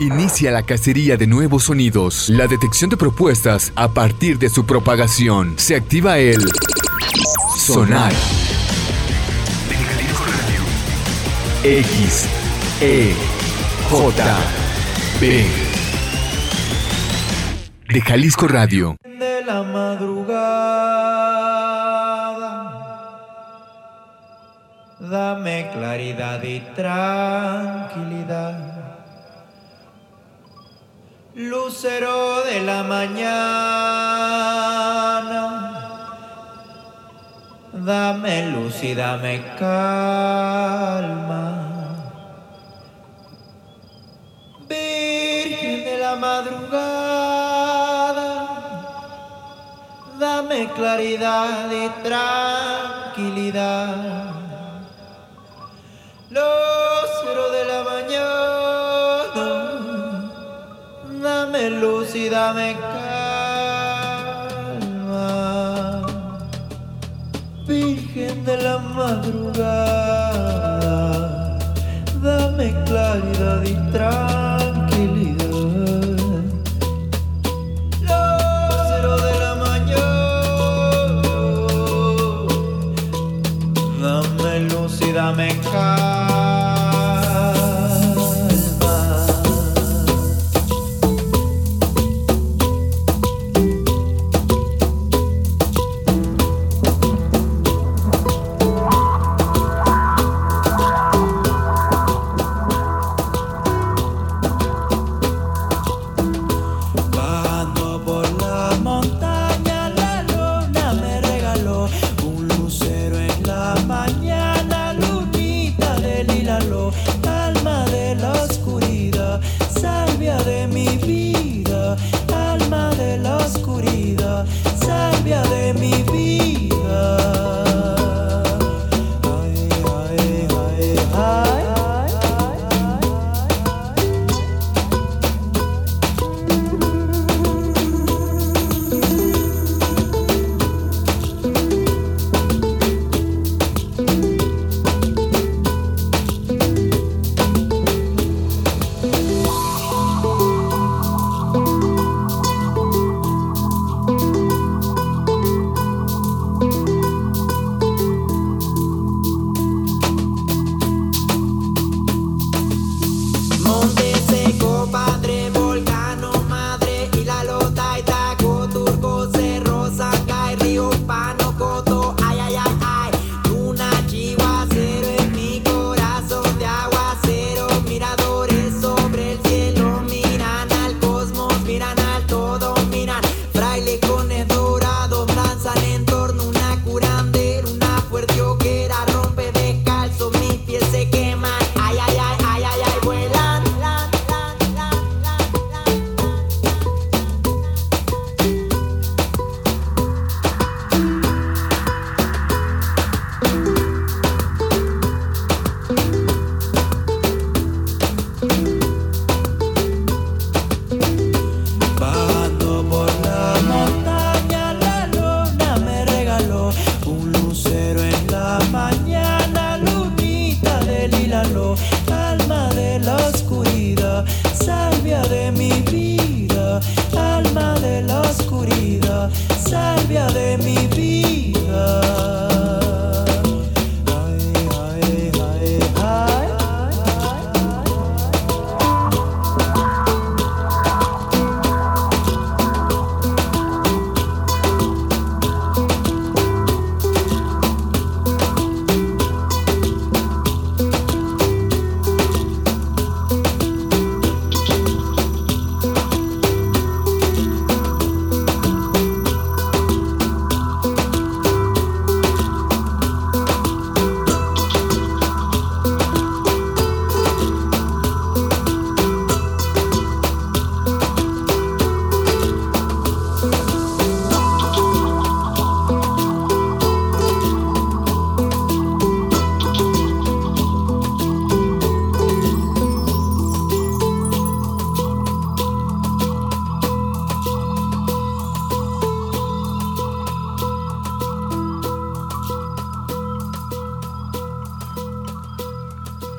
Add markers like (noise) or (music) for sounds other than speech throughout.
Inicia la cacería de nuevos sonidos, la detección de propuestas a partir de su propagación. Se activa el sonar. X, E, J, B. De Jalisco Radio. De la madrugada, dame claridad y tranquilidad Lucero de la mañana, dame luz y dame calma. Virgen de la madrugada, dame claridad y tranquilidad. Lucero de la mañana. luz y dame calma, Virgen de la madrugada, dame claridad y tranquilidad. Lázaro de la mañana, dame calma.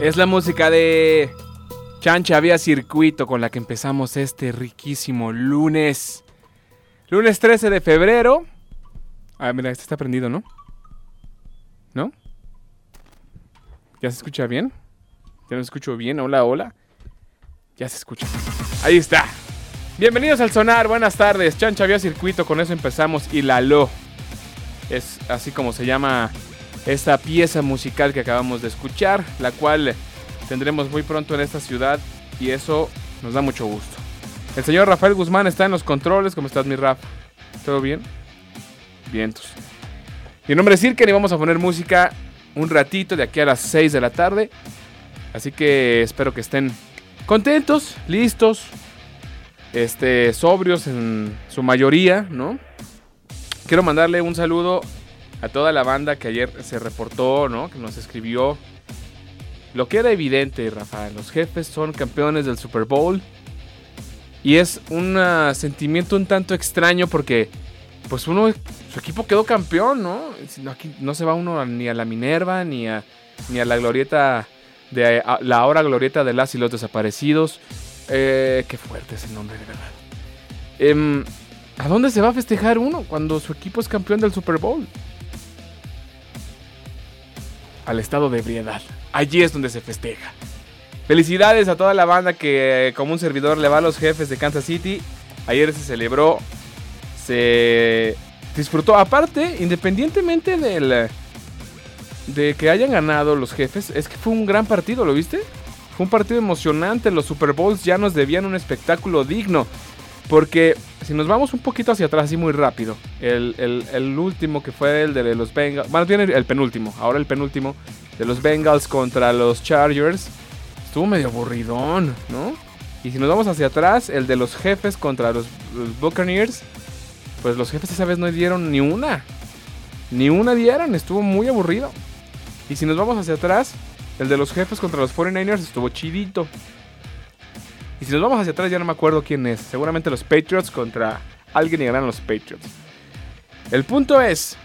Es la música de Chancha Vía Circuito con la que empezamos este riquísimo lunes. Lunes 13 de febrero. Ah, mira, este está prendido, ¿no? ¿No? ¿Ya se escucha bien? ¿Ya no escucho bien? Hola, hola. Ya se escucha. Ahí está. Bienvenidos al Sonar, buenas tardes. Chancha Vía Circuito, con eso empezamos. Y la lo. Es así como se llama esta pieza musical que acabamos de escuchar, la cual tendremos muy pronto en esta ciudad y eso nos da mucho gusto. El señor Rafael Guzmán está en los controles. ¿Cómo estás, mi Raf? ¿Todo bien? Vientos. En nombre de Cirken, y vamos a poner música un ratito de aquí a las 6 de la tarde. Así que espero que estén contentos, listos, este, sobrios en su mayoría, ¿no? Quiero mandarle un saludo a toda la banda que ayer se reportó, ¿no? Que nos escribió. Lo que era evidente, Rafael, los jefes son campeones del Super Bowl. Y es un ah, sentimiento un tanto extraño porque, pues uno, su equipo quedó campeón, ¿no? Aquí no se va uno ni a la Minerva, ni a, ni a la glorieta, de la ahora glorieta de las y los desaparecidos. Eh, qué fuerte es el nombre, de verdad. Em, ¿A dónde se va a festejar uno cuando su equipo es campeón del Super Bowl? Al estado de ebriedad. Allí es donde se festeja. Felicidades a toda la banda que como un servidor le va a los jefes de Kansas City. Ayer se celebró, se disfrutó. Aparte, independientemente del, de que hayan ganado los jefes, es que fue un gran partido, ¿lo viste? Fue un partido emocionante. Los Super Bowls ya nos debían un espectáculo digno. Porque si nos vamos un poquito hacia atrás, así muy rápido, el, el, último que fue el de los Bengals, bueno, tiene el penúltimo, ahora el penúltimo, de los Bengals contra los Chargers, estuvo medio aburridón, ¿no? Y si nos vamos hacia atrás, el de los jefes contra los, Buccaneers, pues los jefes esa vez no dieron ni una. Ni una dieron, estuvo muy aburrido. Y si nos vamos hacia atrás, el de los jefes contra los 49ers estuvo chidito. Y si nos vamos hacia atrás, ya no me acuerdo quién es. Seguramente los Patriots contra alguien y ganan los Patriots. El punto es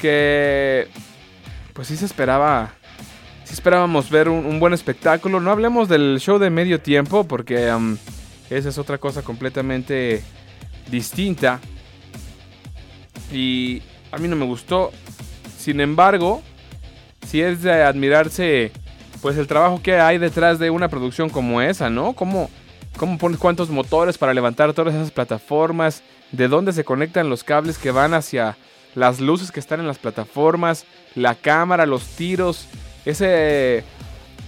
que, pues sí se esperaba, sí esperábamos ver un, buen espectáculo. No hablemos del show de medio tiempo porque um, esa es otra cosa completamente distinta. Y a mí no me gustó. Sin embargo, si es de admirarse pues el trabajo que hay detrás de una producción como esa, ¿no? ¿Cómo, cómo pones cuántos motores para levantar todas esas plataformas? ¿De dónde se conectan los cables que van hacia las luces que están en las plataformas? La cámara, los tiros, ese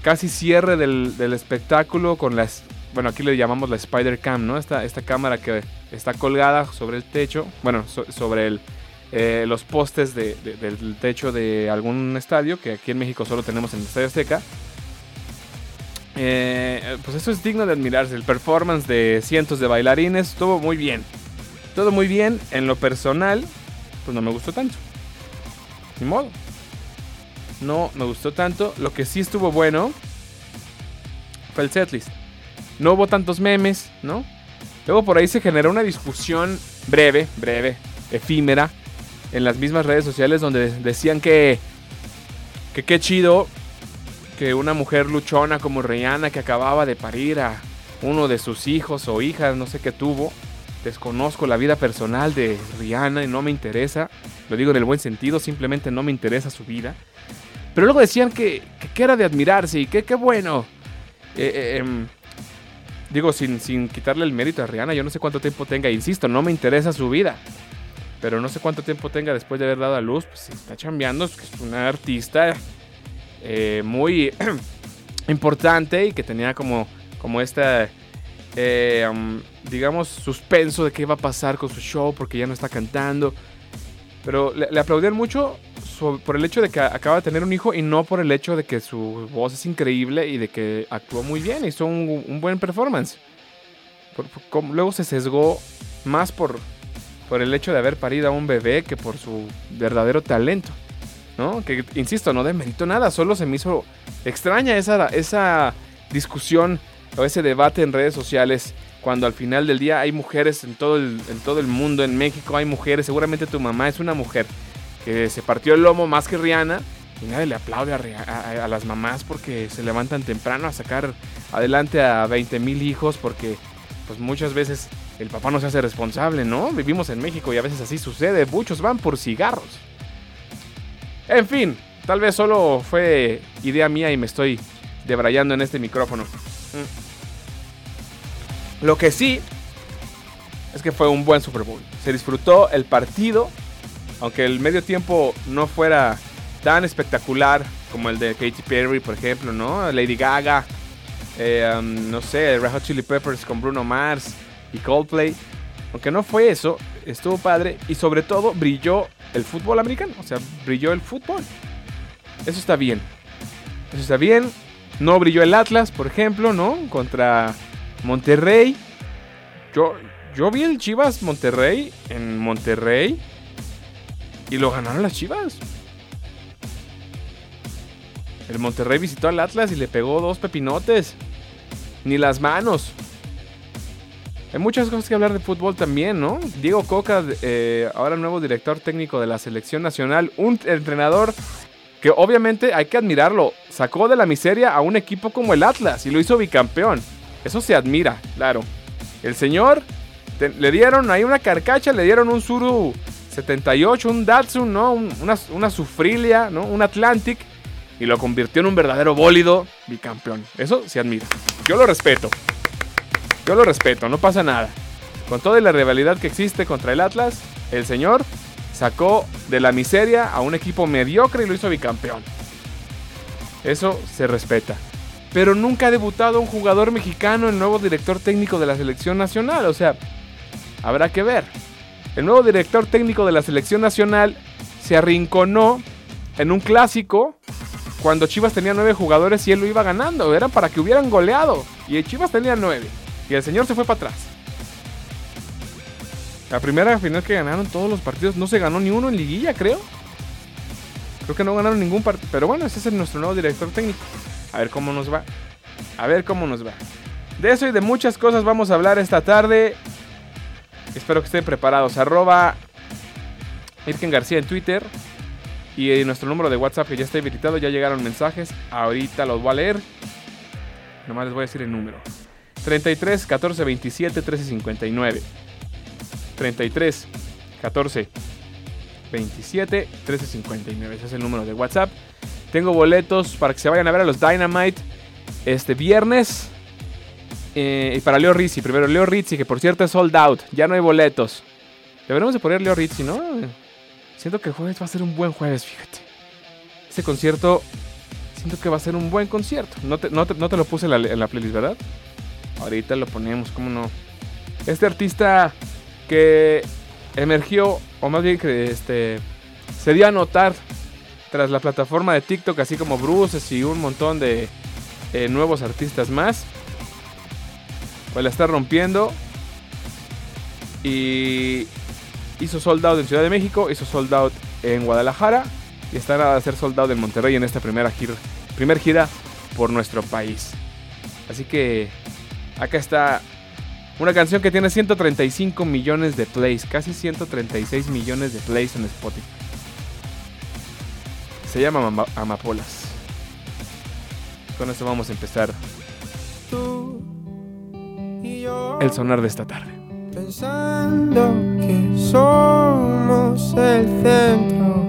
casi cierre del, espectáculo con las... Bueno, aquí le llamamos la Spider Cam, ¿no? Esta, esta cámara que está colgada sobre el techo, bueno, sobre eh, los postes del techo de algún estadio, que aquí en México solo tenemos en el Estadio Azteca. Eh, pues eso es digno de admirarse. El performance de cientos de bailarines estuvo muy bien. Todo muy bien. En lo personal, pues no me gustó tanto. Ni modo. No me gustó tanto. Lo que sí estuvo bueno fue el setlist. No hubo tantos memes, ¿no? Luego por ahí se generó una discusión breve, breve, efímera, en las mismas redes sociales donde decían que que qué chido que una mujer luchona como Rihanna que acababa de parir a uno de sus hijos o hijas, no sé qué tuvo. Desconozco la vida personal de Rihanna y no me interesa. Lo digo en el buen sentido, simplemente no me interesa su vida. Pero luego decían que, que, era de admirarse y que qué bueno. Eh, eh, em, digo, sin, sin quitarle el mérito a Rihanna, yo no sé cuánto tiempo tenga, insisto, no me interesa su vida pero no sé cuánto tiempo tenga después de haber dado a luz, pues está chambeando, es una artista eh, muy (clears throat) importante y que tenía como, como esta, eh, um, digamos, suspenso de qué iba a pasar con su show porque ya no está cantando. Pero le, le aplaudían mucho por el hecho de que acaba de tener un hijo y no por el hecho de que su voz es increíble y de que actuó muy bien, hizo un, buen performance. luego se sesgó más por, por el hecho de haber parido a un bebé que por su verdadero talento. ¿No? Que, insisto, no demerito nada, solo se me hizo extraña esa, esa discusión o ese debate en redes sociales cuando al final del día hay mujeres en todo, el, en todo el mundo, en México hay mujeres, seguramente tu mamá es una mujer que se partió el lomo más que Rihanna Y nadie le aplaude a- a las mamás porque se levantan temprano a sacar adelante a 20 mil hijos porque pues muchas veces el papá no se hace responsable, ¿no? Vivimos en México y a veces así sucede. Muchos van por cigarros. En fin, tal vez solo fue idea mía y me estoy debrayando en este micrófono. Mm. Lo que sí es que fue un buen Super Bowl. Se disfrutó el partido, aunque el medio tiempo no fuera tan espectacular como el de Katy Perry, por ejemplo, ¿no? Lady Gaga, eh, um, no sé, Red Hot Chili Peppers con Bruno Mars y Coldplay. Aunque no fue eso, estuvo padre y sobre todo brilló el fútbol americano, o sea, brilló el fútbol. Eso está bien. Eso está bien. No brilló el Atlas, por ejemplo, ¿no? Contra Monterrey. Yo, yo vi el Chivas Monterrey en Monterrey y lo ganaron las Chivas. El Monterrey visitó al Atlas y le pegó dos pepinotes. Ni las manos. Hay muchas cosas que hablar de fútbol también, ¿no? Diego Coca, eh, ahora nuevo director técnico de la selección nacional, un entrenador que obviamente hay que admirarlo. Sacó de la miseria a un equipo como el Atlas y lo hizo bicampeón. Eso se admira, claro. El señor le dieron ahí una carcacha, le dieron un Suru 78, un Datsun, ¿no? Un- una, una Sufrilia, ¿no? Un Atlantic y lo convirtió en un verdadero bólido bicampeón. Eso se admira. Yo lo respeto. Yo lo respeto, no pasa nada. Con toda la rivalidad que existe contra el Atlas, el señor sacó de la miseria a un equipo mediocre y lo hizo bicampeón. Eso se respeta. Pero nunca ha debutado un jugador mexicano, el nuevo director técnico de la selección nacional. O sea, habrá que ver. El nuevo director técnico de la selección nacional se arrinconó en un clásico cuando Chivas tenía nueve jugadores y él lo iba ganando. Era para que hubieran goleado. Y Chivas tenía nueve. Y el señor se fue para atrás. La primera final que ganaron todos los partidos, no se ganó ni uno en liguilla, creo. Creo que no ganaron ningún partido. Pero bueno, ese es nuestro nuevo director técnico. A ver cómo nos va. A ver cómo nos va. De eso y de muchas cosas vamos a hablar esta tarde. Espero que estén preparados. Arroba Irken García en Twitter. Y nuestro número de WhatsApp que ya está habilitado. Ya llegaron mensajes. Ahorita los voy a leer. Nomás les voy a decir el número. 33 14 27 13 59. 33 14 27 13 59. Ese es el número de WhatsApp. Tengo boletos para que se vayan a ver a los Dynamite este viernes. Eh, y para Leo Rizzi, primero Leo Rizzi, que por cierto es sold out. Ya no hay boletos. Deberíamos de poner Leo Rizzi, ¿no? Siento que el jueves va a ser un buen jueves, fíjate. Ese concierto, siento que va a ser un buen concierto. No te, no te- no te lo puse en la playlist, ¿verdad? Ahorita lo ponemos, ¿cómo no? Este artista que emergió, o más bien que este, se dio a notar tras la plataforma de TikTok, así como Bruces y un montón de eh, nuevos artistas más. Pues la está rompiendo. Y hizo sold out en Ciudad de México, hizo sold out en Guadalajara. Y está a hacer sold out en Monterrey en esta primera gira, primer gira por nuestro país. Así que acá está una canción que tiene 135 millones de plays, casi 136 millones de plays en Spotify. Se llama Ama- Amapolas. Con esto vamos a empezar Tú y yo el sonar de esta tarde. pensando que somos el centro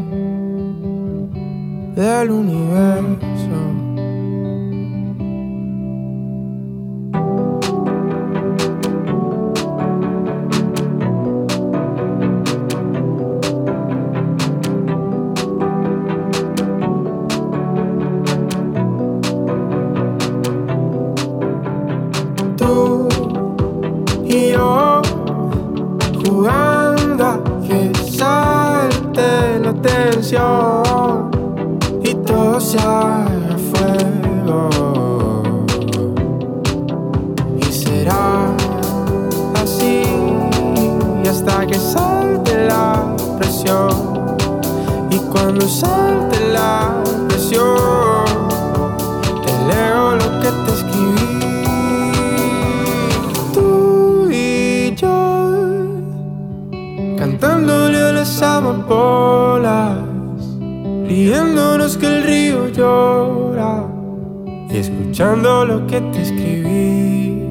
del universo. Cantándole a las amapolas riéndonos que el río llora y escuchando lo que te escribí.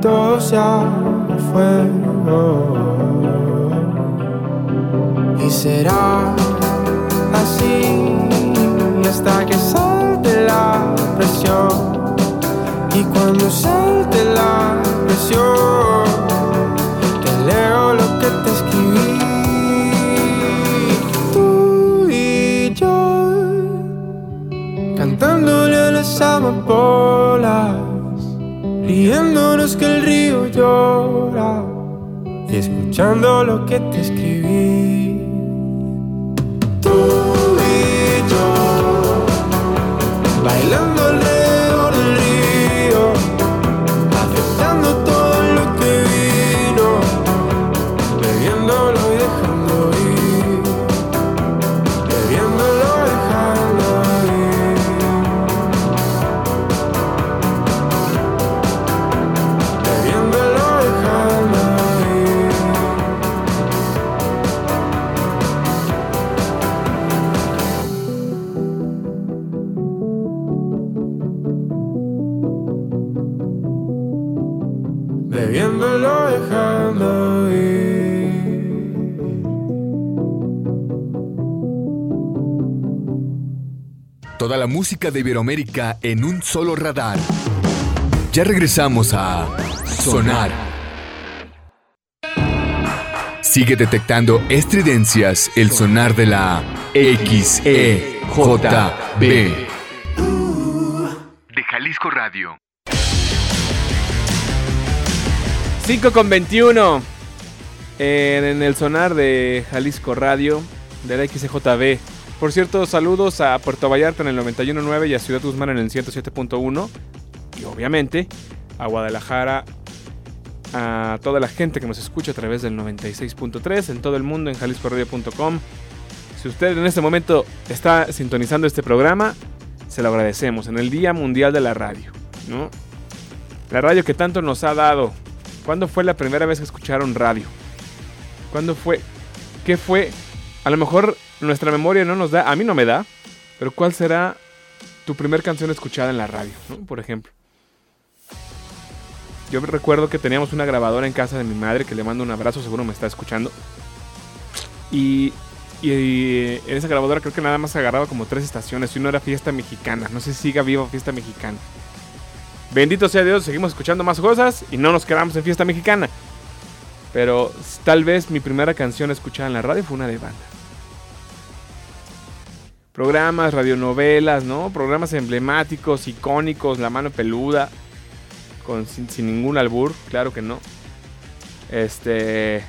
Todo se fue. Y será así hasta que salte la presión. Y cuando salte la presión, te leo lo que te escribí. Tú y yo, cantándole a las amapolas, riéndonos que el río llora y escuchando lo que te escribí. Música de Iberoamérica en un solo radar. Ya regresamos a Sonar. Sigue detectando estridencias el sonar de la XEJB. De Jalisco Radio. 5 con 21 en, en el sonar de Jalisco Radio de la XJB. Por cierto, saludos a Puerto Vallarta en el 91.9 y a Ciudad Guzmán en el 107.1. Y obviamente a Guadalajara, a toda la gente que nos escucha a través del 96.3 en todo el mundo en jaliscoradio.com. Si usted en este momento está sintonizando este programa, se lo agradecemos en el Día Mundial de la Radio, ¿no? La radio que tanto nos ha dado. ¿Cuándo fue la primera vez que escucharon radio? ¿Cuándo fue? ¿Qué fue? A lo mejor nuestra memoria no nos da, a mí no me da, pero ¿cuál será tu primer canción escuchada en la radio. Por ejemplo. Yo recuerdo que teníamos una grabadora en casa de mi madre, que le mando un abrazo, seguro me está escuchando. Y, y, en esa grabadora creo que nada más agarraba como tres estaciones y uno era Fiesta Mexicana. No sé si siga viva Fiesta Mexicana. Bendito sea Dios, seguimos escuchando más cosas y no nos quedamos en Fiesta Mexicana. Pero tal vez mi primera canción escuchada en la radio fue una de banda. Programas, radionovelas, ¿no? Programas emblemáticos, icónicos, La Mano Peluda, con, sin, sin ningún albur, claro que no. Este.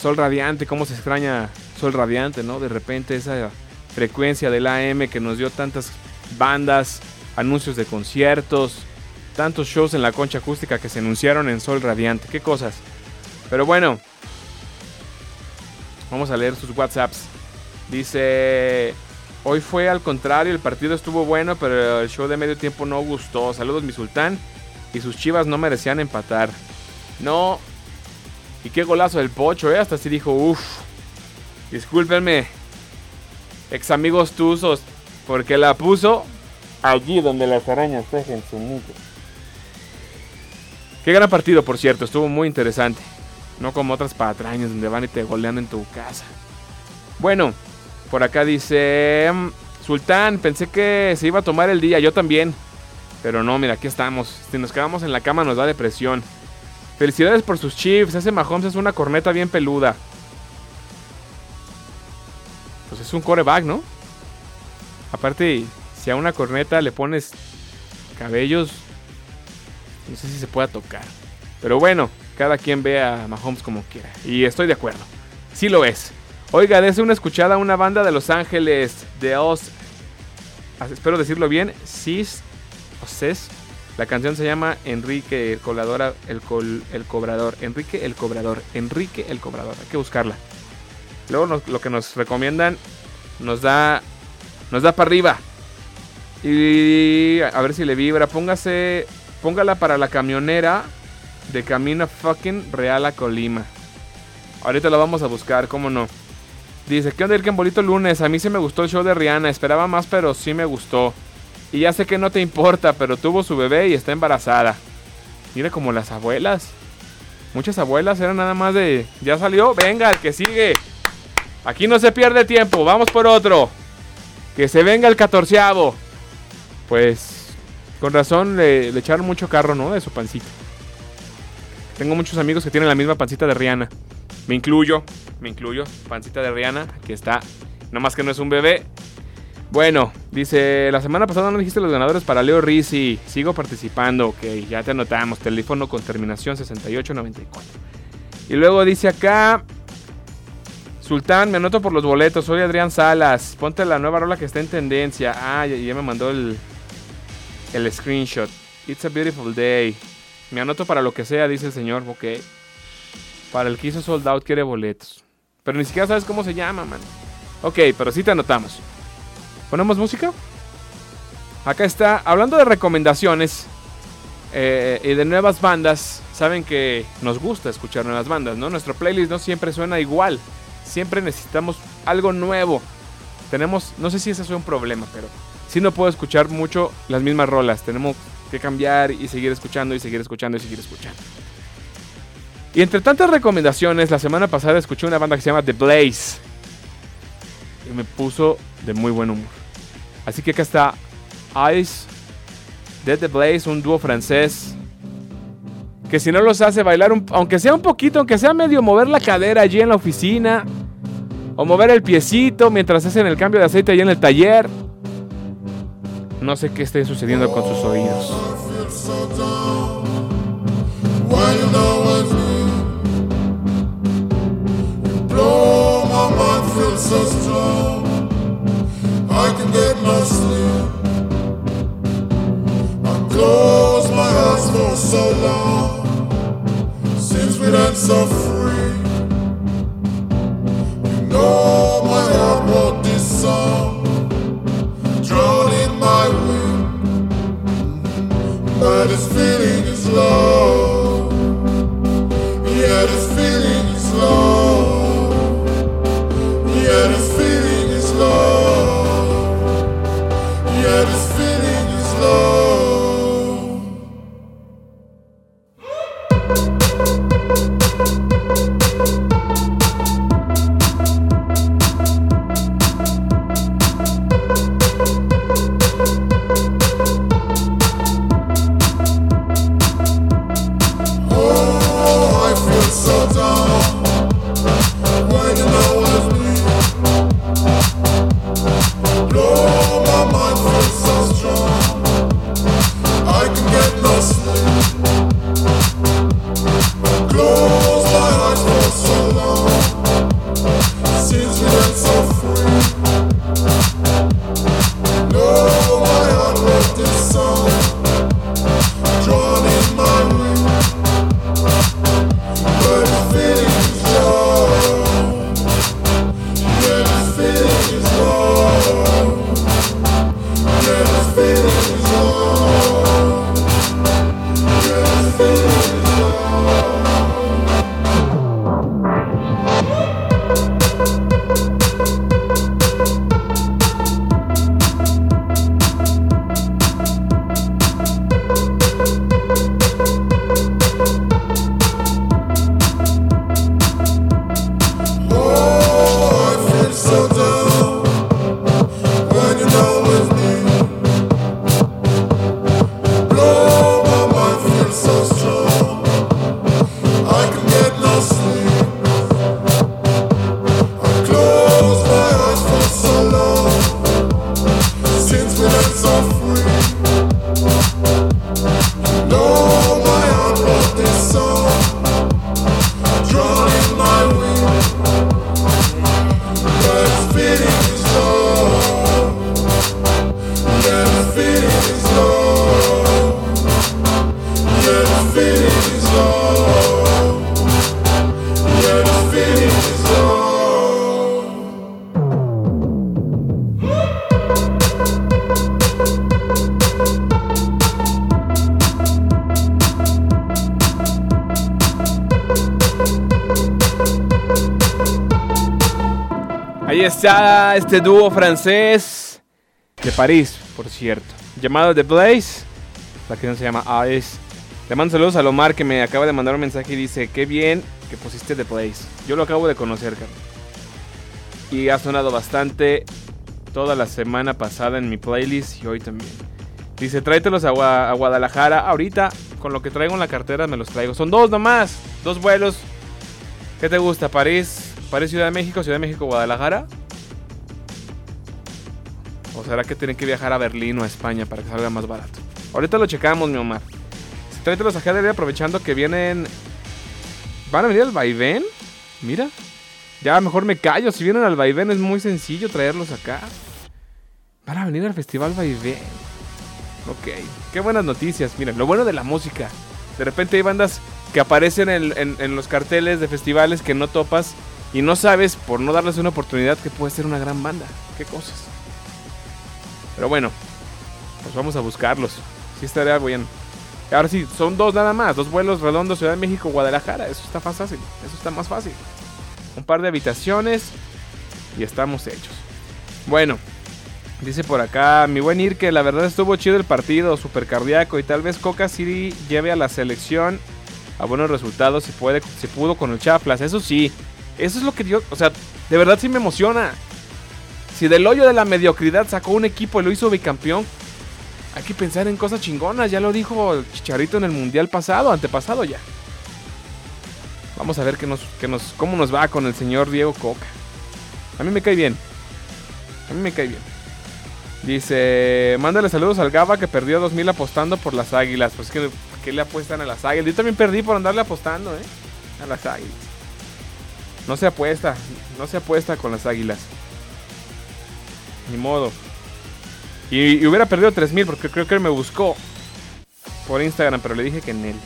Sol Radiante, cómo se extraña Sol Radiante, ¿no? De repente esa frecuencia del AM que nos dio tantas bandas, anuncios de conciertos, tantos shows en la concha acústica que se anunciaron en Sol Radiante, qué cosas. Pero bueno, vamos a leer sus WhatsApps. Dice, hoy fue al contrario, el partido estuvo bueno, pero el show de medio tiempo no gustó. Saludos mi sultán. Y sus chivas no merecían empatar. No. Y qué golazo del pocho, ¿eh? Hasta así dijo, uff. Discúlpenme, ex amigos tuzos, porque la puso allí donde las arañas tejen su nido. Qué gran partido, por cierto, estuvo muy interesante. No como otras patrañas donde van y te golean en tu casa. Bueno, por acá dice mm, Sultán, pensé que se iba a tomar el día, yo también. Pero no, mira, aquí estamos. Si nos quedamos en la cama nos da depresión. Felicidades por sus chiefs. Ese Mahomes es una corneta bien peluda. Pues es un coreback, ¿no? Aparte, si a una corneta le pones cabellos, no sé si se pueda tocar. Pero bueno, cada quien ve a Mahomes como quiera. Y estoy de acuerdo. Sí lo es. Oiga, dése una escuchada a una banda de Los Ángeles, de Oz. Ah, Espero decirlo bien. Cis o Ces. La canción se llama Enrique el Cobrador. El, el Cobrador. Enrique el Cobrador. Enrique el Cobrador. Hay que buscarla. Luego lo que nos recomiendan nos da. Nos da para arriba. Y a ver si le vibra. Póngase. Póngala para la camionera de camino fucking Real a Colima. Ahorita lo vamos a buscar, cómo no. Dice, ¿qué onda el Bolito lunes? A mí sí me gustó el show de Rihanna. Esperaba más, pero sí me gustó. Y ya sé que no te importa, pero tuvo su bebé y está embarazada. Mira como las abuelas. Muchas abuelas eran nada más de... Ya salió, venga, el que sigue. Aquí no se pierde tiempo, vamos por otro. Que se venga el catorceavo. Pues con razón le, le echaron mucho carro, ¿no? De su pancita. Tengo muchos amigos que tienen la misma pancita de Rihanna. Me incluyo, me incluyo. Pancita de Rihanna, aquí está. Nada más que no es un bebé. Bueno, dice, la semana pasada no dijiste los ganadores para Leo Rizzi. Sigo participando, ok, ya te anotamos. Teléfono con terminación 6894. Y luego dice acá, Sultán, me anoto por los boletos. Soy Adrián Salas. Ponte la nueva rola que está en tendencia. Ah, ya, ya me mandó el, el screenshot. It's a beautiful day. Me anoto para lo que sea, dice el señor. Ok. Para el que hizo sold out quiere boletos. Pero ni siquiera sabes cómo se llama, man. Ok, pero sí te anotamos. ¿Ponemos música? Acá está. Hablando de recomendaciones eh, y de nuevas bandas. Saben que nos gusta escuchar nuevas bandas, ¿no? Nuestro playlist no siempre suena igual. Siempre necesitamos algo nuevo. Tenemos, no sé si ese es un problema, pero sí no puedo escuchar mucho las mismas rolas. Tenemos que cambiar y seguir escuchando y seguir escuchando y seguir escuchando. Y entre tantas recomendaciones, la semana pasada escuché una banda que se llama The Blaze. Y me puso de muy buen humor. Así que acá está Ice de The Blaze, un dúo francés. Que si no los hace bailar, un- aunque sea un poquito, aunque sea medio mover la cadera allí en la oficina. O mover el piecito mientras hacen el cambio de aceite allí en el taller. No sé qué esté sucediendo con sus oídos. I close my eyes for so long. Since we done so free. You know my heart wrote this song. Drawn in my wind. But this feeling este dúo francés de París, por cierto. Llamado The Blaze. La canción se llama Ice. Le mando saludos a Lomar que me acaba de mandar un mensaje y dice, qué bien que pusiste The Blaze. Yo lo acabo de conocer. Y ha sonado bastante toda la semana pasada en mi playlist y hoy también. Dice, tráetelos a, a Guadalajara. Ahorita, con lo que traigo en la cartera, me los traigo. Son dos nomás. Dos vuelos. ¿Qué te gusta? ¿París? ¿París, Ciudad de México? ¿Ciudad de México, Guadalajara? ¿O será que tienen que viajar a Berlín o a España para que salga más barato? Ahorita lo checamos, mi Omar. Si tráetelos a GDL aprovechando que vienen... ¿Van a venir al vaivén? Mira. Ya mejor me callo. Si vienen al vaivén es muy sencillo traerlos acá. Van a venir al Festival Vaivén. Ok. Qué buenas noticias. Miren, lo bueno de la música. De repente hay bandas que aparecen en, en- en los carteles de festivales que no topas y no sabes, por no darles una oportunidad, que puede ser una gran banda. Qué cosas. Pero bueno, pues vamos a buscarlos. Sí estaría bien. Ahora sí, son dos nada más. Dos vuelos redondos, Ciudad de México, Guadalajara. Eso está más fácil. Eso está más fácil. Un par de habitaciones y estamos hechos. Bueno, dice por acá mi buen Ir que la verdad estuvo chido el partido, super cardíaco y tal vez Coca City lleve a la selección a buenos resultados si puede, si pudo con el Chaplas. Eso sí, eso es lo que yo, o sea, de verdad sí me emociona. Si del hoyo de la mediocridad sacó un equipo y lo hizo bicampeón, hay que pensar en cosas chingonas. Ya lo dijo Chicharito en el mundial pasado, antepasado ya. Vamos a ver qué nos, qué nos, cómo nos va con el señor Diego Coca. A mí me cae bien. A mí me cae bien. Dice, mándale saludos al Gaba que perdió 2000 apostando por las águilas. Pues que, ¿qué le apuestan a las águilas? Yo también perdí por andarle apostando, ¿eh? A las águilas. No se apuesta, no se apuesta con las águilas. Ni modo. Y, hubiera perdido 3000 porque creo que él me buscó por Instagram, pero le dije que en él.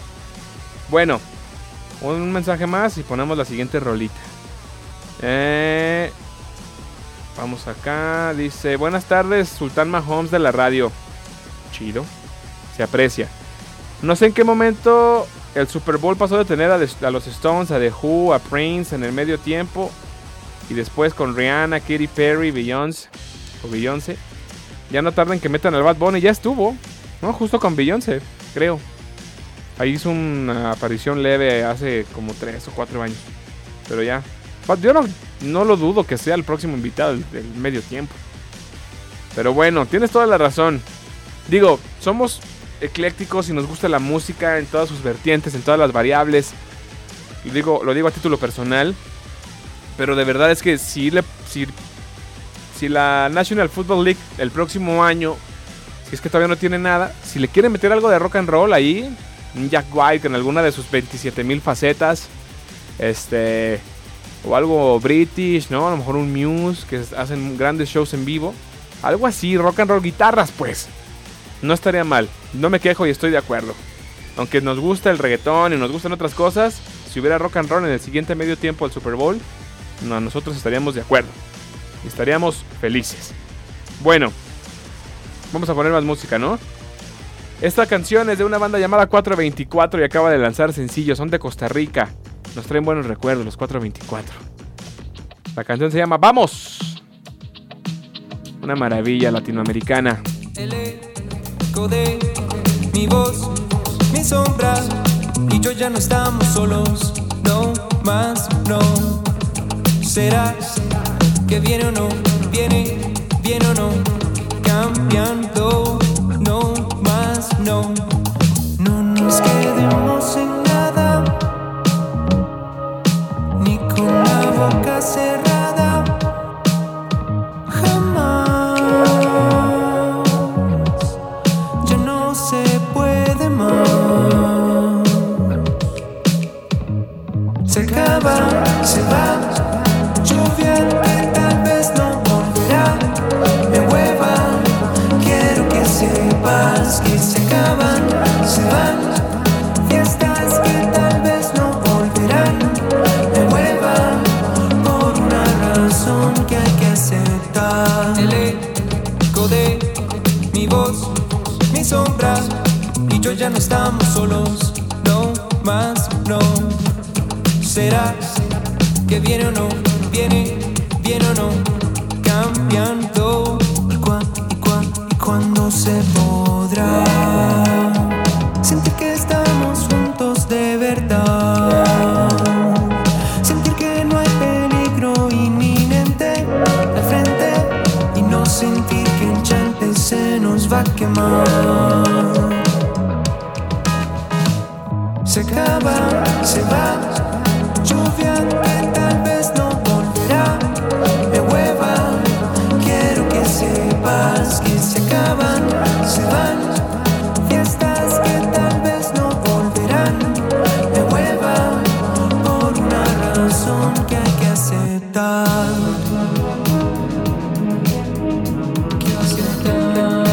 Bueno, un mensaje más y ponemos la siguiente rolita. Eh, vamos acá. Dice: Buenas tardes, Sultán Mahomes de la radio. Chido. Se aprecia. No sé en qué momento el Super Bowl pasó de tener a los Stones, a The Who, a Prince en el medio tiempo. Y después con Rihanna, Katy Perry, Beyoncé. O Beyoncé. Ya no tardan que metan al Bad Bunny. Ya estuvo. ¿No? Justo con Beyoncé, creo. Ahí hizo una aparición leve hace como 3 o 4 años. Pero ya. Yo no, no lo dudo que sea el próximo invitado del, medio tiempo. Pero bueno, tienes toda la razón. Digo, somos eclécticos y nos gusta la música en todas sus vertientes, en todas las variables. Y digo, lo digo a título personal. Pero de verdad es que si, le, si, si la National Football League el próximo año, si es que todavía no tiene nada, si le quieren meter algo de rock and roll ahí, un Jack White en alguna de sus 27 mil facetas, este, o algo british, ¿no? A lo mejor un Muse que hacen grandes shows en vivo, algo así, rock and roll, guitarras, pues, no estaría mal, no me quejo y estoy de acuerdo. Aunque nos gusta el reggaetón y nos gustan otras cosas, si hubiera rock and roll en el siguiente medio tiempo del Super Bowl, no, nosotros estaríamos de acuerdo. Estaríamos felices. Bueno, vamos a poner más música, ¿no? Esta canción es de una banda llamada 424 y acaba de lanzar sencillo. Son de Costa Rica. Nos traen buenos recuerdos los 424. La canción se llama Vamos. Una maravilla latinoamericana. El eco de mi voz, mi sombra y yo ya no estamos solos, no más, no. ¿Será que viene o no? Viene, viene o no? Cambiando, aceptar.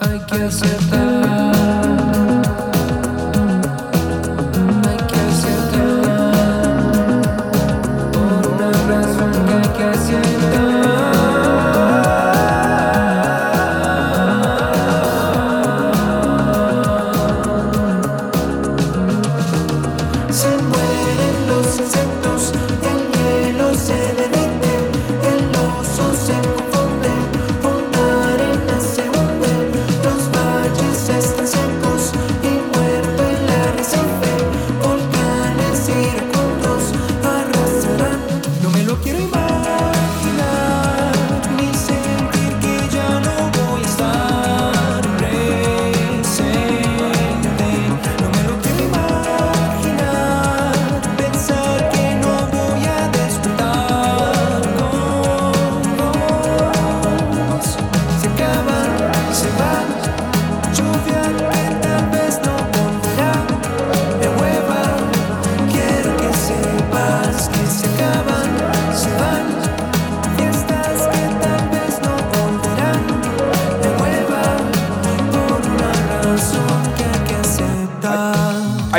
Hay que aceptar.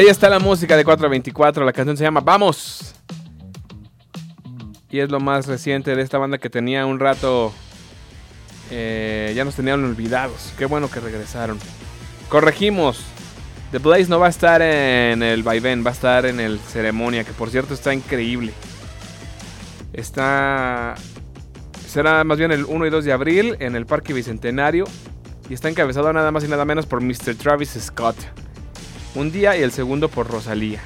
Ahí está la música de 424. La canción se llama Vamos. Y es lo más reciente de esta banda que tenía un rato. eh, ya nos tenían olvidados. Qué bueno que regresaron. Corregimos. The Blaze no va a estar en el vaivén, va a estar en el ceremonia, que por cierto está increíble. Está. Será más bien el 1 y 2 de abril en el Parque Bicentenario. Y está encabezado nada más y nada menos por Mr. Travis Scott. Un día y el segundo por Rosalía.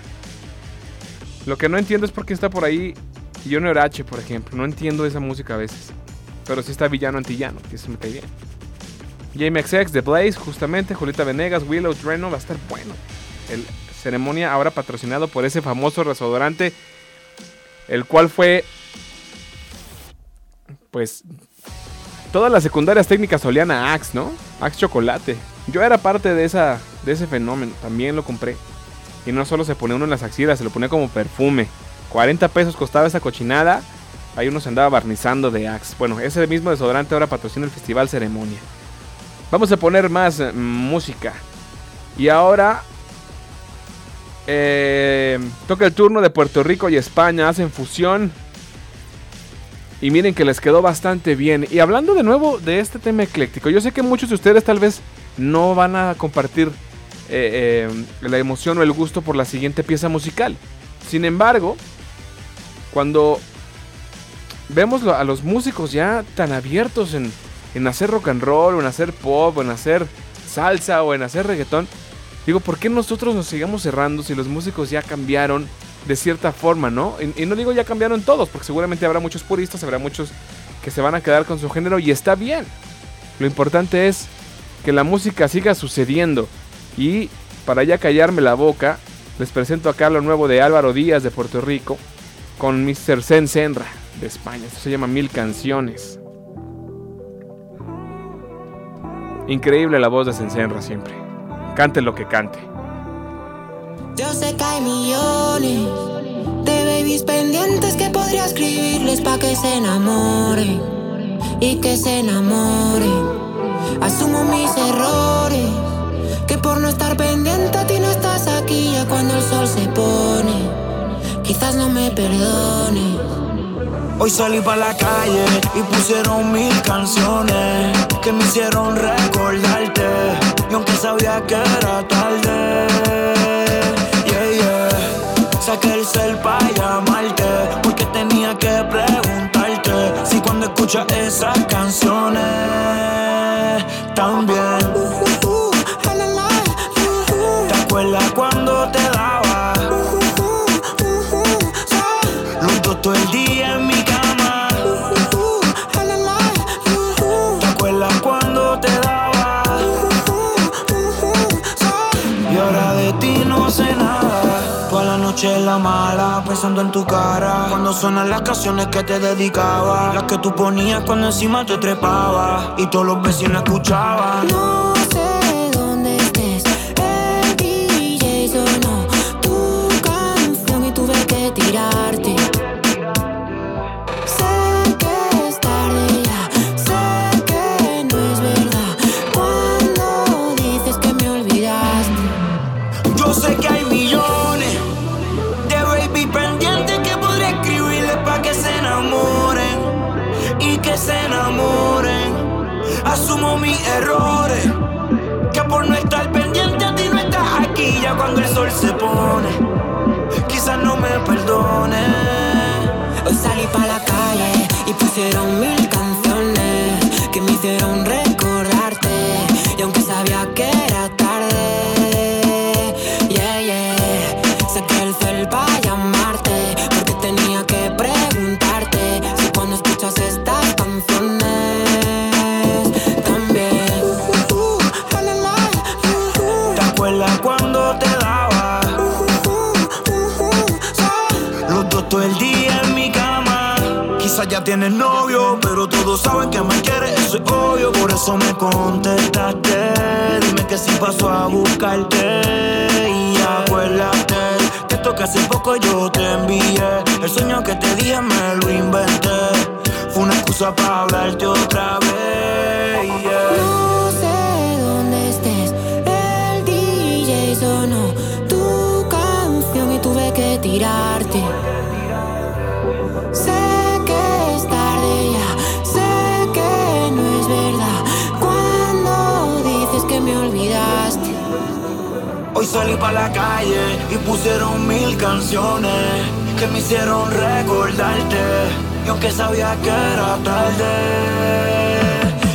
Lo que no entiendo es por qué está por ahí Johnny Orache, por ejemplo. No entiendo esa música a veces. Pero sí está Villano Antillano, que eso me cae bien. JMXX, The Blaze, justamente. Julieta Venegas, Willow Dreno, va a estar bueno. El ceremonia ahora patrocinado por ese famoso desodorante. El cual fue. Pues. Todas las secundarias técnicas olían a Axe, ¿no? Axe Chocolate. Yo era parte de, esa, de ese fenómeno. También lo compré. Y no solo se pone uno en las axilas, se lo ponía como perfume. 40 pesos costaba esa cochinada. Ahí uno se andaba barnizando de Axe. Bueno, ese mismo desodorante ahora patrocina el Festival Ceremonia. Vamos a poner más eh, música. Y ahora eh, toca el turno de Puerto Rico y España. Hacen fusión. Y miren que les quedó bastante bien. Y hablando de nuevo de este tema ecléctico, yo sé que muchos de ustedes tal vez no van a compartir eh, eh, la emoción o el gusto por la siguiente pieza musical. Sin embargo, cuando vemos a los músicos ya tan abiertos en, en hacer rock and roll, o en hacer pop, o en hacer salsa, o en hacer reggaetón, digo, ¿por qué nosotros nos sigamos cerrando si los músicos ya cambiaron de cierta forma, ¿no? Y, y no digo ya cambiaron todos, porque seguramente habrá muchos puristas, habrá muchos que se van a quedar con su género y está bien. Lo importante es que la música siga sucediendo. Y para ya callarme la boca, les presento acá lo nuevo de Álvaro Díaz de Puerto Rico con Mr. Zen Senra de España. Esto se llama Mil Canciones. Increíble la voz de Zen Senra siempre. Cante lo que cante. Yo sé que hay millones de babies pendientes que podría escribirles pa' que se enamoren y que se enamoren. Asumo mis errores, que por no estar pendiente a ti no estás aquí ya cuando el sol se pone. Quizás no me perdones. Hoy salí para la calle y pusieron mil canciones que me hicieron recordarte. Y aunque sabía que era tarde, yeah, yeah. Saqué el cel para llamarte porque tenía que escucha esas canciones también. ¿Te acuerdas cuando te daba? Los todo el día en mi cama. ¿Te acuerdas cuando te daba? Y ahora de ti no sé nada. Toda la noche la mala, en tu cara. Cuando suenan las canciones que te dedicaba. Las que tú ponías cuando encima te trepaba. Y todos los vecinos escuchaban. No pusieron mil canciones que me hicieron recordarte. Y aunque sabía que era tarde, yeah, yeah, saqué el cel pa' llamarte. Porque tenía que preguntarte si cuando escuchas estas canciones también. ¿Te acuerdas cuando te daba? Los dos todo el día en mi cama. Quizás ya tienes pero todos saben que me quieres, eso es obvio. Por eso me contestaste. Dime que si paso a buscarte. Y acuérdate que esto que hace poco yo te envié. El sueño que te dije me lo inventé. Fue una excusa para hablarte otra vez. No sé dónde estés, el DJ sonó tu canción y tuve que tirarte. Hoy salí pa' la calle y pusieron mil canciones que me hicieron recordarte. Y aunque sabía que era tarde,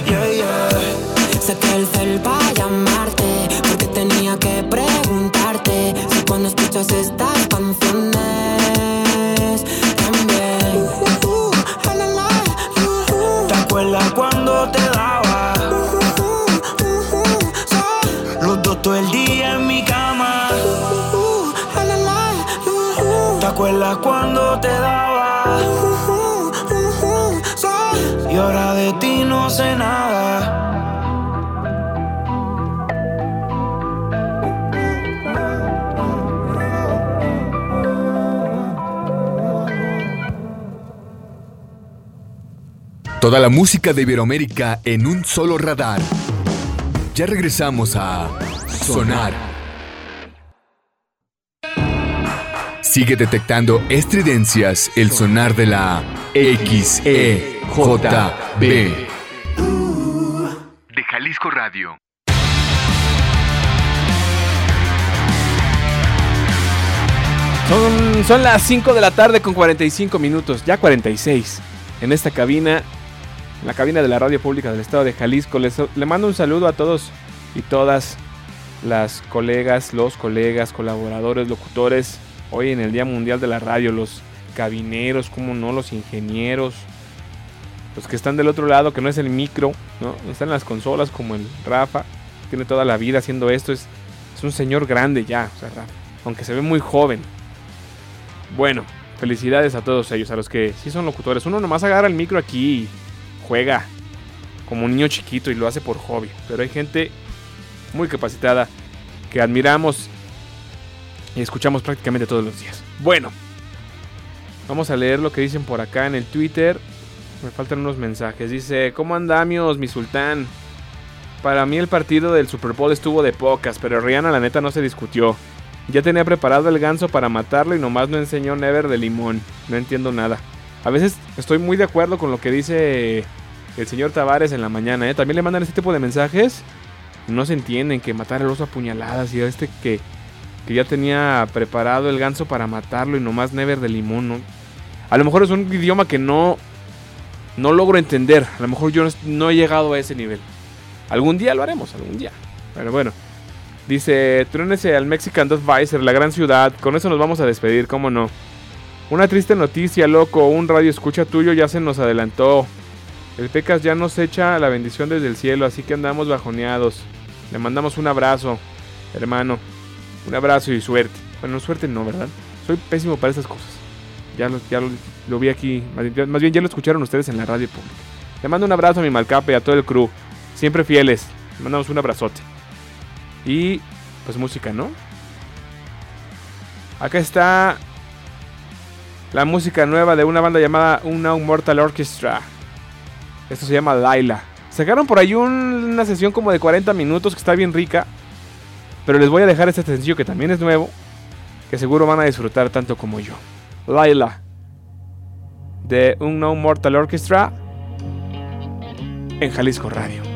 yeah, yeah. Saqué el cel pa' llamarte porque tenía que preguntarte si cuando escuchas estas canciones también. ¿Te acuerdas cuando te daba? ¿Te acuerdas cuando te daba? Y ahora de ti no sé nada. Toda la música de Iberoamérica en un solo radar. Ya regresamos a Sonar. Sigue detectando estridencias el sonar de la XEJB. De Jalisco Radio. Son, son las 5 de la tarde con 45 minutos, ya 46. En esta cabina, en la cabina de la radio pública del estado de Jalisco. Les, le mando un saludo a todos y todas las colegas, los colegas, colaboradores, locutores. Hoy en el Día Mundial de la Radio, los cabineros, como no, los ingenieros, los que están del otro lado, que no es el micro, ¿no? Están en las consolas como el Rafa, tiene toda la vida haciendo esto, es, es un señor grande ya, o sea, Rafa, aunque se ve muy joven. Bueno, felicidades a todos ellos, a los que sí son locutores. Uno nomás agarra el micro aquí y juega como un niño chiquito y lo hace por hobby. Pero hay gente muy capacitada que admiramos escuchamos prácticamente todos los días. Bueno, vamos a leer lo que dicen por acá en el Twitter. Me faltan unos mensajes. Dice, ¿cómo andamios, mi sultán? Para mí el partido del Super Bowl estuvo de pocas, pero Rihanna la neta no se discutió. Ya tenía preparado el ganso para matarlo y nomás no enseñó Never de limón. No entiendo nada. A veces estoy muy de acuerdo con lo que dice el señor Tavares en la mañana. ¿eh? También le mandan este tipo de mensajes. No se entienden que matar al oso a puñaladas y este que, que ya tenía preparado el ganso para matarlo y nomás Never de limón. ¿no? A lo mejor es un idioma que no, no logro entender. A lo mejor yo no, he llegado a ese nivel. Algún día lo haremos, algún día. Pero bueno. Dice, truénese al Mexican Advisor, la gran ciudad. Con eso nos vamos a despedir, ¿cómo no? Una triste noticia, loco. Un radio escucha tuyo ya se nos adelantó. El Pecas ya nos echa la bendición desde el cielo, así que andamos bajoneados. Le mandamos un abrazo, hermano. Un abrazo y suerte. Bueno, suerte no, ¿verdad? Soy pésimo para esas cosas. Ya lo, ya lo, vi aquí. Más bien, ya lo escucharon ustedes en la radio pública. Le mando un abrazo a mi Malcape y a todo el crew. Siempre fieles. Le mandamos un abrazote. Y pues música, ¿no? Acá está la música nueva de una banda llamada Una Mortal Orchestra. Esto se llama Laila. Sacaron por ahí un- una sesión como de 40 minutos que está bien rica. Pero les voy a dejar este sencillo que también es nuevo. Que seguro van a disfrutar tanto como yo. Laila. De Unknown Mortal Orchestra. En Jalisco Radio.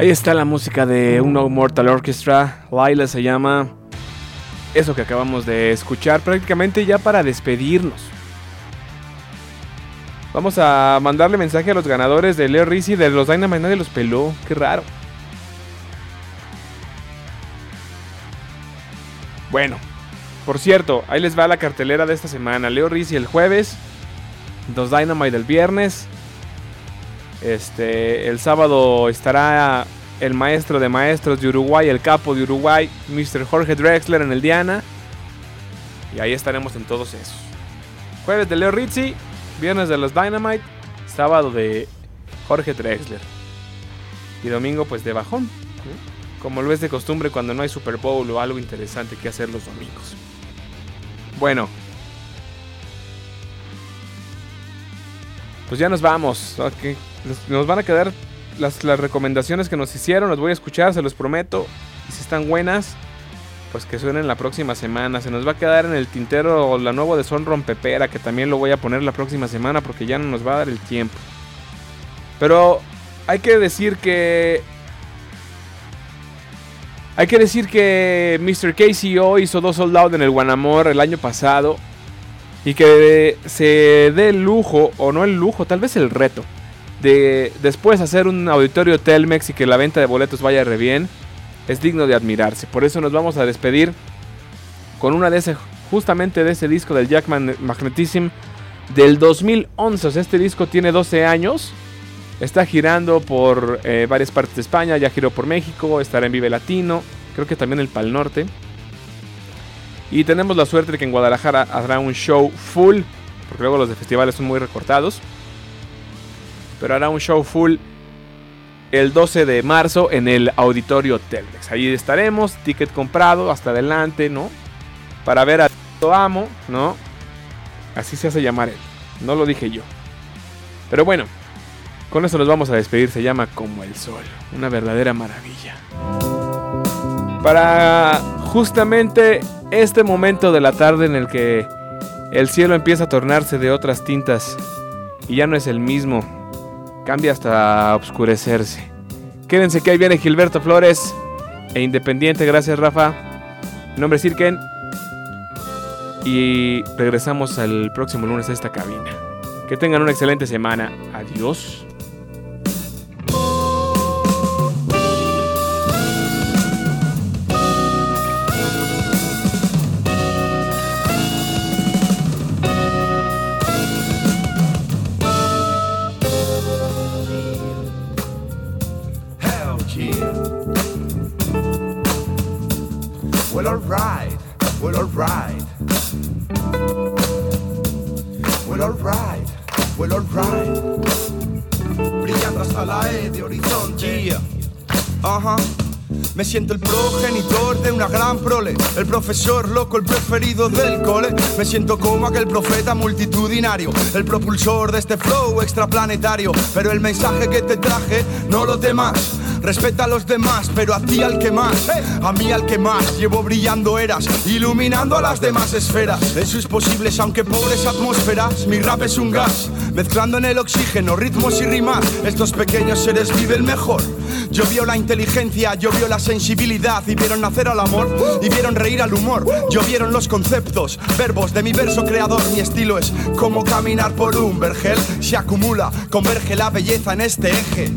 Ahí está la música de un No Mortal Orchestra. Laila se llama. Eso que acabamos de escuchar prácticamente ya para despedirnos. Vamos a mandarle mensaje a los ganadores de Leo Rizzi de los Dynamite. Nadie los peló. Qué raro. Bueno, por cierto, ahí les va la cartelera de esta semana. Leo Rizzi el jueves. Los Dynamite el viernes. Este, el sábado estará el maestro de maestros de Uruguay, el capo de Uruguay, Mr. Jorge Drexler en el Diana. Y ahí estaremos en todos esos. Jueves de Leo Rizzi, viernes de los Dynamite, sábado de Jorge Drexler. Y domingo pues de bajón. Como lo es de costumbre cuando no hay Super Bowl o algo interesante que hacer los domingos. Bueno. Pues ya nos vamos. Nos- van a quedar las, las recomendaciones que nos hicieron. Las voy a escuchar, se los prometo. Y si están buenas, pues que suenen la próxima semana. Se nos va a quedar en el tintero la nueva de Son Rompepera, que también lo voy a poner la próxima semana porque ya no nos va a dar el tiempo. Pero hay que decir que. Hay que decir que Mr. KCO hizo dos sold out en el Guanamor el año pasado. Y que se dé el lujo, o no el lujo, tal vez el reto, de después hacer un auditorio Telmex y que la venta de boletos vaya re bien, es digno de admirarse. Por eso nos vamos a despedir con una de ese, justamente de ese disco del Jackman Magnetism del 2011. O sea, este disco tiene 12 años. Está girando por eh, varias partes de España, ya giró por México, estará en Vive Latino, creo que también el Pal Norte. Y tenemos la suerte de que en Guadalajara habrá un show full, porque luego los de festivales son muy recortados. Pero hará un show full el 12 de marzo en el Auditorio Telmex. Ahí estaremos, ticket comprado, hasta adelante, ¿no? Para ver a Amo, ¿no? Así se hace llamar él, no lo dije yo. Pero bueno, con eso nos vamos a despedir, se llama Como el Sol, una verdadera maravilla. Para justamente este momento de la tarde en el que el cielo empieza a tornarse de otras tintas y ya no es el mismo, cambia hasta oscurecerse. Quédense que ahí viene Gilberto Flores e Independiente, gracias Rafa. Mi nombre es Irken y regresamos el próximo lunes a esta cabina. Que tengan una excelente semana. Adiós. Profesor loco, el preferido del cole. Me siento como aquel profeta multitudinario, el propulsor de este flow extraplanetario. Pero el mensaje que te traje, no lo temas. Respeta a los demás, pero a ti al que más, a mí al que más. Llevo brillando eras, iluminando a las demás esferas. En sus posibles, aunque pobres atmósferas, mi rap es un gas, mezclando en el oxígeno ritmos y rimas. Estos pequeños seres viven mejor. Yo vio la inteligencia, yo vio la sensibilidad y vieron nacer al amor y vieron reír al humor. Yo vieron los conceptos, verbos de mi verso creador. Mi estilo es como caminar por un vergel. Se acumula, converge la belleza en este eje.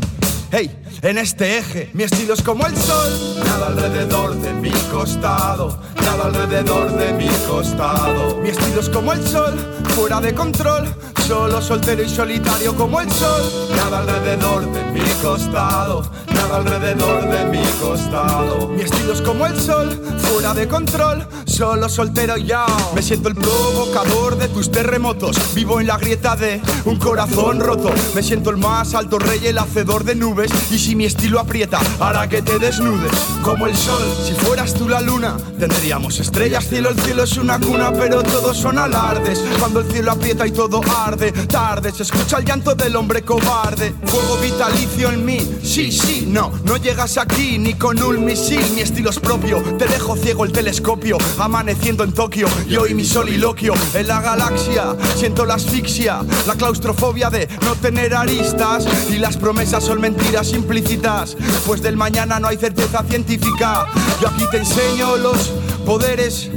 Hey, en este eje, mi estilo es como el sol. Nada alrededor de mi costado, nada alrededor de mi costado. Mi estilo es como el sol, fuera de control. Solo soltero y solitario como el sol. Nada alrededor de mi costado, nada alrededor de mi costado. Mi estilo es como el sol, fuera de control. Solo soltero ya. Me siento el provocador de tus terremotos. Vivo en la grieta de un corazón roto. Me siento el más alto rey, el hacedor de nubes. Y si mi estilo aprieta, hará que te desnudes. Como el sol, si fueras tú la luna, tendríamos estrellas. Cielo, el cielo es una cuna, pero todos son alardes. Cuando el cielo aprieta y todo arde, tarde se escucha el llanto del hombre cobarde. Fuego vitalicio en mí, sí, sí, no, no llegas aquí ni con un misil. Mi estilo es propio, te dejo ciego el telescopio. amaneciendo en Tokio. Y hoy mi soliloquio en la galaxia. Siento la asfixia, la claustrofobia de no tener aristas. Y las promesas son mentiras implícitas. Pues del mañana no hay certeza científica. Yo aquí te enseño los poderes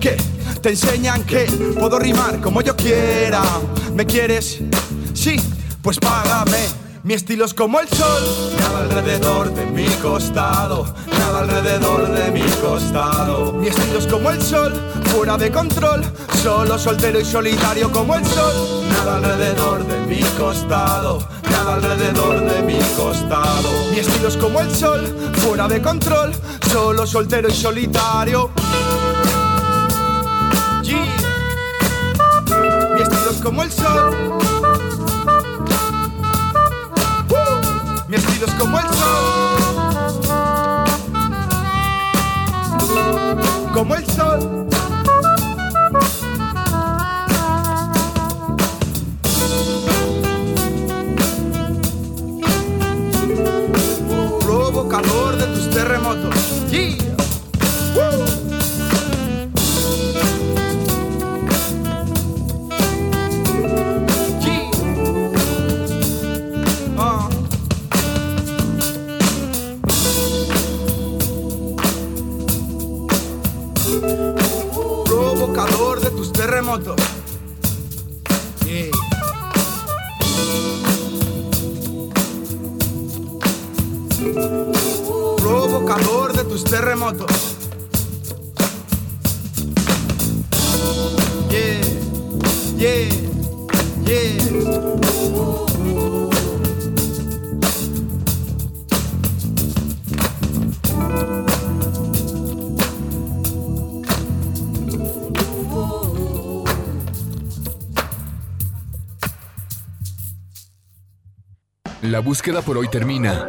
que te enseñan que puedo rimar como yo quiera. ¿Me quieres? Sí, pues págame. Mi estilo es como el sol, nada alrededor de mi costado, nada alrededor de mi costado. Mi estilo es como el sol, fuera de control, solo soltero y solitario como el sol, nada alrededor de mi costado, nada alrededor de mi costado. Mi estilo es como el sol, fuera de control, solo soltero y solitario. Mi estilo es como el sol. Woo. Mi estilo es como el sol. Como el sol. Provocador de tus terremotos. Yeah. Tus La búsqueda por hoy termina.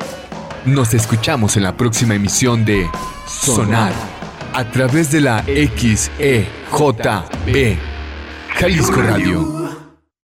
Nos escuchamos en la próxima emisión de Sonar a través de la XEJB Jalisco Radio.